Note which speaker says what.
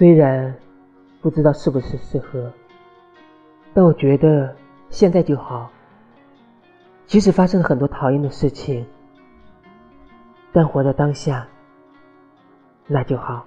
Speaker 1: 虽然不知道是不是适合但我觉得现在就好。即使发生了很多讨厌的事情但活在当下那就好。